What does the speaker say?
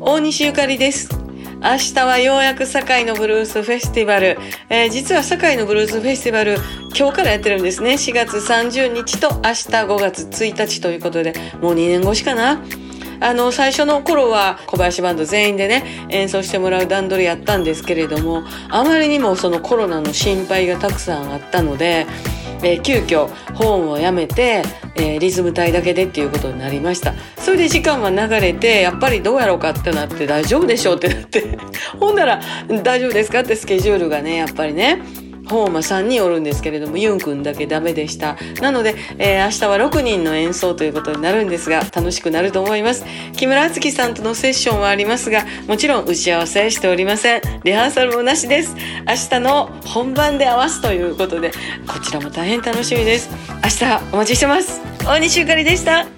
大西ゆかりです。明日はようやく堺のブルースフェスティバル。えー実は堺のブルースフェスティバル、今日からやってるんですね。4月30日と明日5月1日ということで、もう2年越しかな。あの、最初の頃は小林バンド全員でね、演奏してもらう段取りやったんですけれども、あまりにもそのコロナの心配がたくさんあったので、えー急遽ホーンをやめて、えーリズム隊だけでっていうことになりました。それで時間は流れてやっぱりどうやろうかってなって大丈夫でしょうってなって。ほんなら大丈夫ですかってスケジュールがねやっぱりね。ホーンは3人おるんですけれどもユンくんだけダメでした。なので、えー明日は6人の演奏ということになるんですが楽しくなると思います。木村敦樹さんとのセッションはありますがもちろん打ち合わせしておりません。リハーサルもなしです。明日の本番で合わすということでこちらも大変楽しみです。明日お待ちしてます。大西ゆかりでした。